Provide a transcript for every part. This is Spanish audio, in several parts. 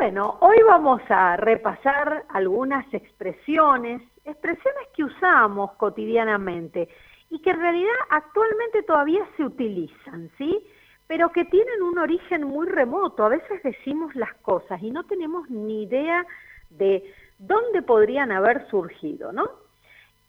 Bueno, hoy vamos a repasar algunas expresiones, expresiones que usamos cotidianamente y que en realidad actualmente todavía se utilizan, ¿sí? Pero que tienen un origen muy remoto. A veces decimos las cosas y no tenemos ni idea de dónde podrían haber surgido, ¿no?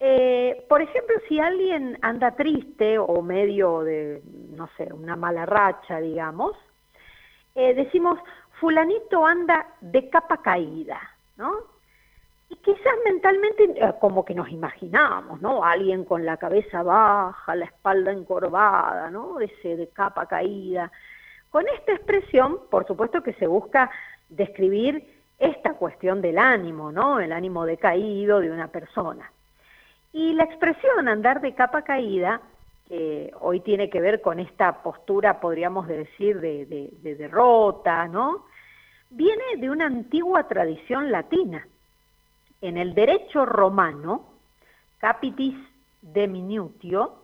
Eh, por ejemplo, si alguien anda triste o medio de, no sé, una mala racha, digamos, eh, decimos, fulanito anda de capa caída, ¿no? Y quizás mentalmente eh, como que nos imaginamos, ¿no? Alguien con la cabeza baja, la espalda encorvada, ¿no? Ese de capa caída. Con esta expresión, por supuesto que se busca describir esta cuestión del ánimo, ¿no? El ánimo decaído de una persona. Y la expresión andar de capa caída, que hoy tiene que ver con esta postura, podríamos decir, de, derrota, ¿no? Viene de una antigua tradición latina. En el derecho romano, capitis minutio,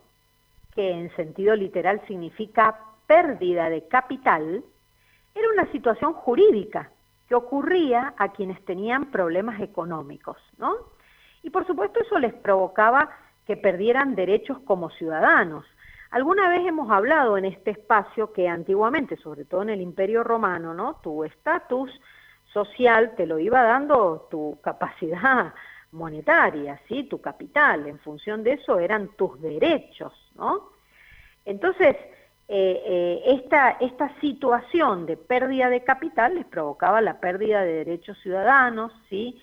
que en sentido literal significa pérdida de capital, era una situación jurídica que ocurría a quienes tenían problemas económicos, ¿no? Y por supuesto eso les provocaba que perdieran derechos como ciudadanos. Alguna vez hemos hablado en este espacio que antiguamente, sobre todo en el Imperio Romano, ¿no? Tu estatus social te lo iba dando tu capacidad monetaria, ¿sí? Tu capital, en función de eso eran tus derechos, ¿no? Entonces, eh, eh, esta, esta situación de pérdida de capital les provocaba la pérdida de derechos ciudadanos, ¿sí?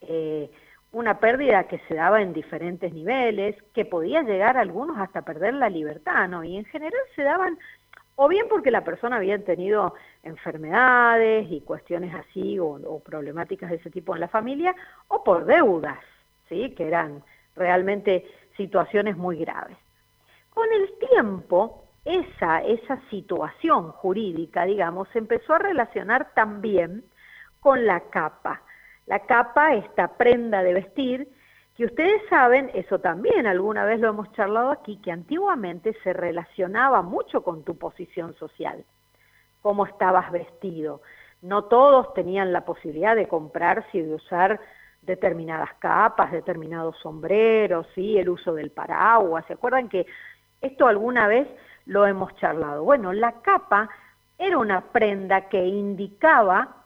Eh, una pérdida que se daba en diferentes niveles, que podía llegar a algunos hasta perder la libertad, ¿no? Y en general se daban o bien porque la persona había tenido enfermedades y cuestiones así o, problemáticas de ese tipo en la familia, o por deudas, ¿sí? que eran realmente situaciones muy graves. Con el tiempo, esa, esa situación jurídica, digamos, se empezó a relacionar también con la capa. La capa, esta prenda de vestir, que ustedes saben, eso también alguna vez lo hemos charlado aquí, que antiguamente se relacionaba mucho con tu posición social, cómo estabas vestido. No todos tenían la posibilidad de comprarse y de usar determinadas capas, determinados sombreros, ¿sí? el uso del paraguas. ¿Se acuerdan que esto alguna vez lo hemos charlado? Bueno, la capa era una prenda que indicaba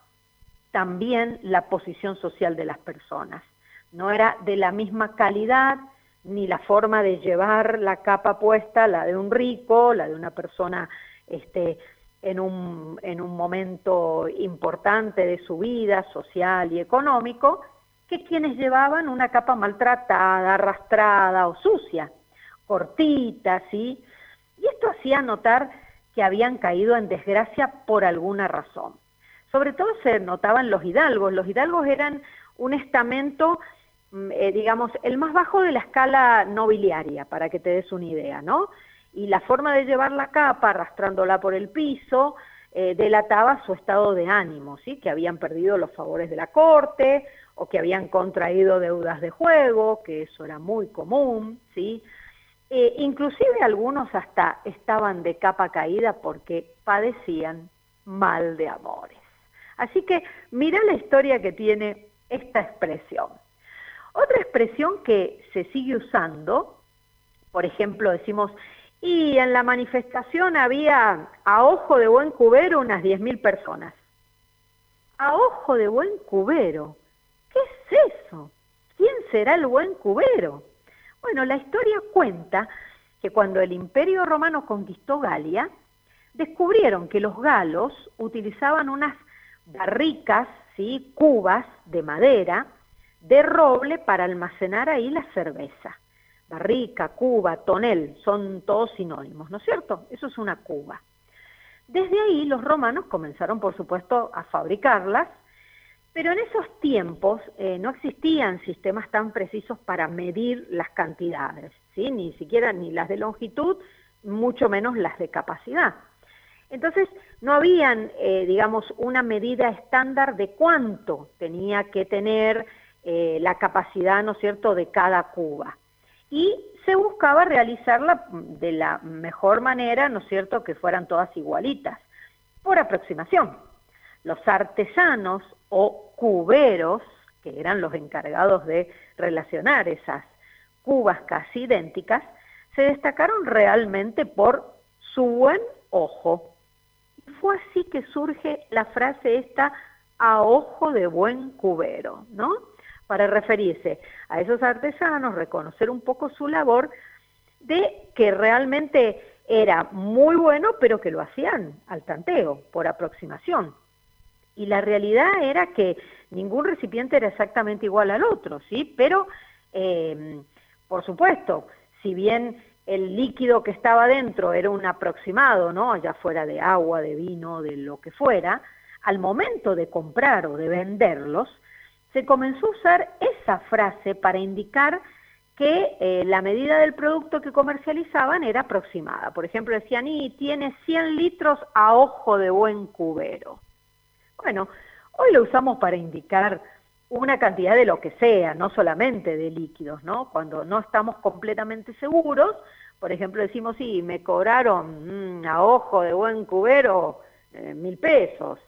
también la posición social de las personas. No era de la misma calidad ni la forma de llevar la capa puesta, la de un rico, la de una persona este, en, un, en un momento importante de su vida social y económico, que quienes llevaban una capa maltratada, arrastrada o sucia, cortita, ¿sí? Y esto hacía notar que habían caído en desgracia por alguna razón. Sobre todo se notaban los hidalgos. Los hidalgos eran un estamento, mm, eh, digamos, el más bajo de la escala nobiliaria, para que te des una idea, ¿no? Y la forma de llevar la capa, arrastrándola por el piso, eh, delataba su estado de ánimo, ¿sí? Que habían perdido los favores de la corte o que habían contraído deudas de juego, que eso era muy común, ¿sí? Eh, inclusive algunos hasta estaban de capa caída porque padecían mal de amores. Así que mira la historia que tiene esta expresión. Otra expresión que se sigue usando, por ejemplo, decimos, y en la manifestación había a ojo de buen cubero unas 10.000 personas. A ojo de buen cubero. ¿Qué es eso? ¿Quién será el buen cubero? Bueno, la historia cuenta que cuando el imperio romano conquistó Galia, descubrieron que los galos utilizaban unas barricas, ¿sí? cubas de madera, de roble para almacenar ahí la cerveza. Barrica, cuba, tonel, son todos sinónimos, ¿no es cierto? Eso es una cuba. Desde ahí los romanos comenzaron, por supuesto, a fabricarlas, pero en esos tiempos eh, no existían sistemas tan precisos para medir las cantidades, ¿sí? ni siquiera ni las de longitud, mucho menos las de capacidad. Entonces, no habían, eh, digamos, una medida estándar de cuánto tenía que tener eh, la capacidad, ¿no es cierto?, de cada cuba. Y se buscaba realizarla de la mejor manera, ¿no es cierto?, que fueran todas igualitas, por aproximación. los artesanos o cuberos, que eran los encargados de relacionar esas cubas casi idénticas, se destacaron realmente por su buen ojo. Fue así que surge la frase esta a ojo de buen cubero, ¿no? Para referirse a esos artesanos, reconocer un poco su labor de que realmente era muy bueno, pero que lo hacían al tanteo, por aproximación. Y la realidad era que ningún recipiente era exactamente igual al otro, ¿sí? Pero, eh, por supuesto, si bien el líquido que estaba dentro era un aproximado, ¿no? Ya fuera de agua, de vino, de lo que fuera, al momento de comprar o de venderlos, se comenzó a usar esa frase para indicar que eh, la medida del producto que comercializaban era aproximada. Por ejemplo, decían, y tiene 100 litros a ojo de buen cubero. Bueno, hoy lo usamos para indicar una cantidad de lo que sea, no solamente de líquidos, ¿no? Cuando no estamos completamente seguros, por ejemplo, decimos, sí, me cobraron mm, a ojo de buen cubero eh, mil pesos.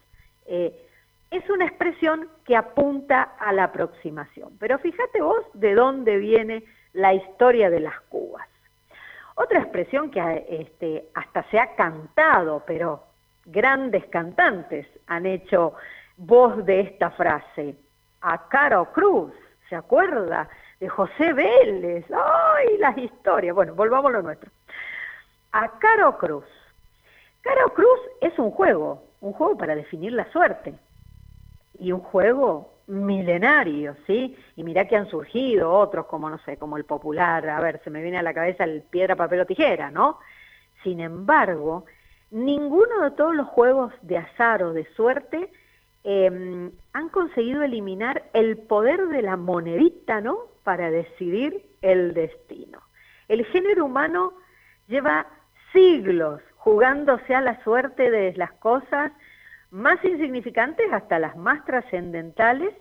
Eh, es una expresión que apunta a la aproximación. Pero fíjate vos de dónde viene la historia de las cubas. Otra expresión que este, hasta se ha cantado, pero grandes cantantes han hecho voz de esta frase. A Caro Cruz, ¿se acuerda? De José Vélez. ¡Ay, las historias! Bueno, volvamos a lo nuestro. A Caro Cruz. Caro Cruz es un juego, un juego para definir la suerte. Y un juego milenarios, ¿sí? Y mirá que han surgido otros como, no sé, como el popular, a ver, se me viene a la cabeza el piedra, papel o tijera, ¿no? Sin embargo, ninguno de todos los juegos de azar o de suerte em, han conseguido eliminar el poder de la monedita, ¿no? Para decidir el destino. El género humano lleva siglos jugándose a la suerte de las cosas más insignificantes hasta las más trascendentales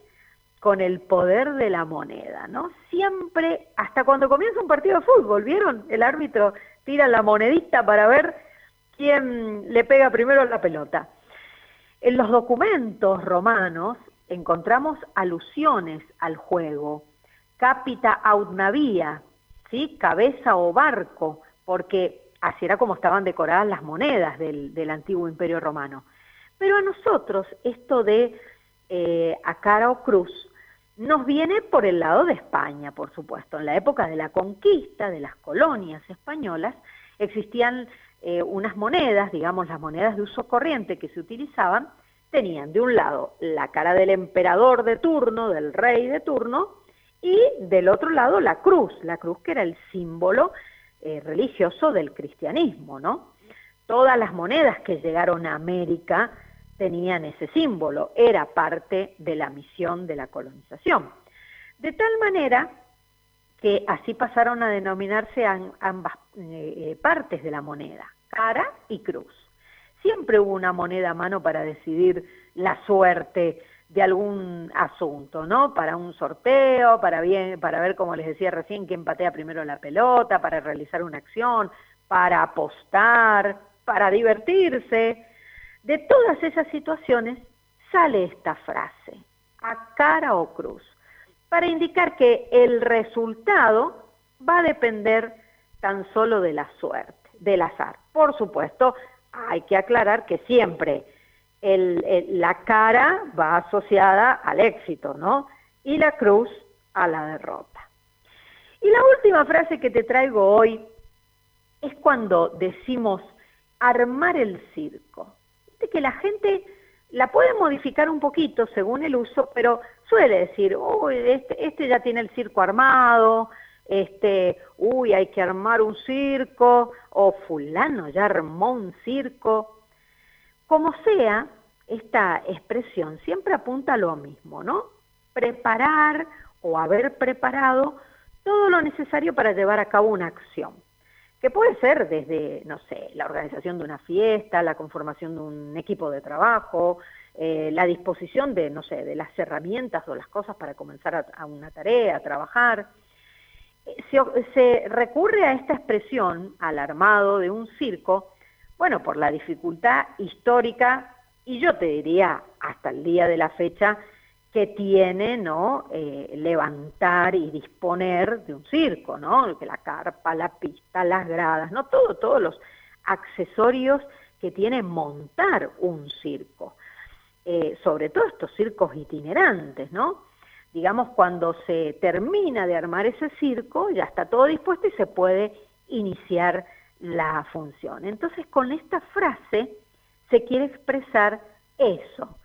con el poder de la moneda, ¿no? Siempre, hasta cuando comienza un partido de fútbol, ¿vieron? El árbitro tira la monedita para ver quién le pega primero la pelota. En los documentos romanos encontramos alusiones al juego, capita aut navia, ¿sí? cabeza o barco, porque así era como estaban decoradas las monedas del, del antiguo imperio romano. Pero a nosotros esto de eh, a cara o cruz nos viene por el lado de España, por supuesto. En la época de la conquista de las colonias españolas existían eh, unas monedas, digamos las monedas de uso corriente que se utilizaban, tenían de un lado la cara del emperador de turno, del rey de turno, y del otro lado la cruz, la cruz que era el símbolo eh, religioso del cristianismo, ¿no? Todas las monedas que llegaron a América tenían ese símbolo, era parte de la misión de la colonización. De tal manera que así pasaron a denominarse ambas eh, eh, partes de la moneda, cara y cruz. Siempre hubo una moneda a mano para decidir la suerte de algún asunto, ¿no? Para un sorteo, para, bien, para ver, como les decía recién, quién patea primero la pelota, para realizar una acción, para apostar, para divertirse, de todas esas situaciones sale esta frase, a cara o cruz, para indicar que el resultado va a depender tan solo de la suerte, del azar. Por supuesto, hay que aclarar que siempre la cara va asociada al éxito, ¿no? Y la cruz a la derrota. Y la última frase que te traigo hoy es cuando decimos armar el circo que la gente la puede modificar un poquito según el uso, pero suele decir, uy, este, este ya tiene el circo armado, este, uy, hay que armar un circo, o fulano ya armó un circo. Como sea, esta expresión siempre apunta a lo mismo, ¿no? Preparar o haber preparado todo lo necesario para llevar a cabo una acción que puede ser desde, no sé, la organización de una fiesta, la conformación de un equipo de trabajo, eh, la disposición de, no sé, de las herramientas o las cosas para comenzar a, una tarea, a trabajar. Eh, se, recurre a esta expresión, al armado de un circo, bueno, por la dificultad histórica y yo te diría hasta el día de la fecha que tiene, ¿no? Eh, levantar y disponer de un circo, ¿no? La carpa, la pista, las gradas, ¿no? Todo, todos los accesorios que tiene montar un circo. Eh, sobre todo estos circos itinerantes, ¿no? Digamos, cuando se termina de armar ese circo, ya está todo dispuesto y se puede iniciar la función. Entonces, con esta frase se quiere expresar eso,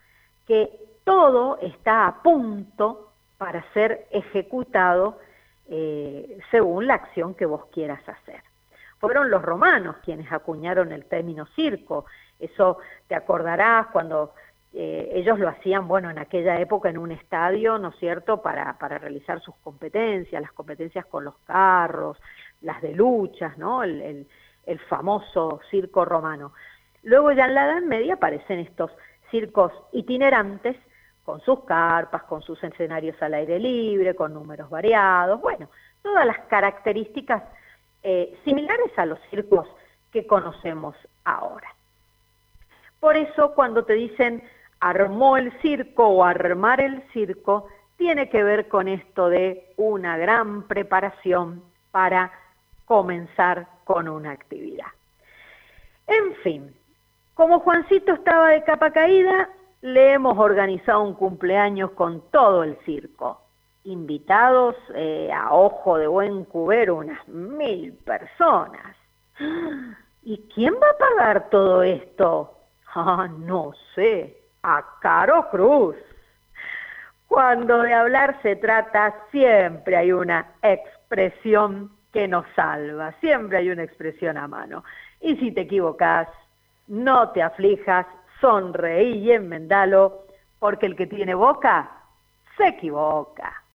que todo está a punto para ser ejecutado eh, según la acción que vos quieras hacer. Fueron los romanos quienes acuñaron el término circo. Eso te acordarás cuando eh, ellos lo hacían, bueno, en aquella época en un estadio, ¿no es cierto?, para, para realizar sus competencias, las competencias con los carros, las de luchas, ¿no?, el, el, famoso circo romano. Luego ya en la Edad Media aparecen estos circos itinerantes con sus carpas, con sus escenarios al aire libre, con números variados, bueno, todas las características eh, similares a los circos que conocemos ahora. Por eso cuando te dicen armó el circo o armar el circo tiene que ver con esto de una gran preparación para comenzar con una actividad. En fin, como Juancito estaba de capa caída, le hemos organizado un cumpleaños con todo el circo. Invitados eh, a ojo de buen cubero unas mil personas. ¿Y quién va a pagar todo esto? Ah, no sé a Caro Cruz. Cuando de hablar se trata, siempre hay una expresión que nos salva, siempre hay una expresión a mano. Y si te equivocas, no te aflijas, sonreí y enmendalo, porque el que tiene boca se equivoca.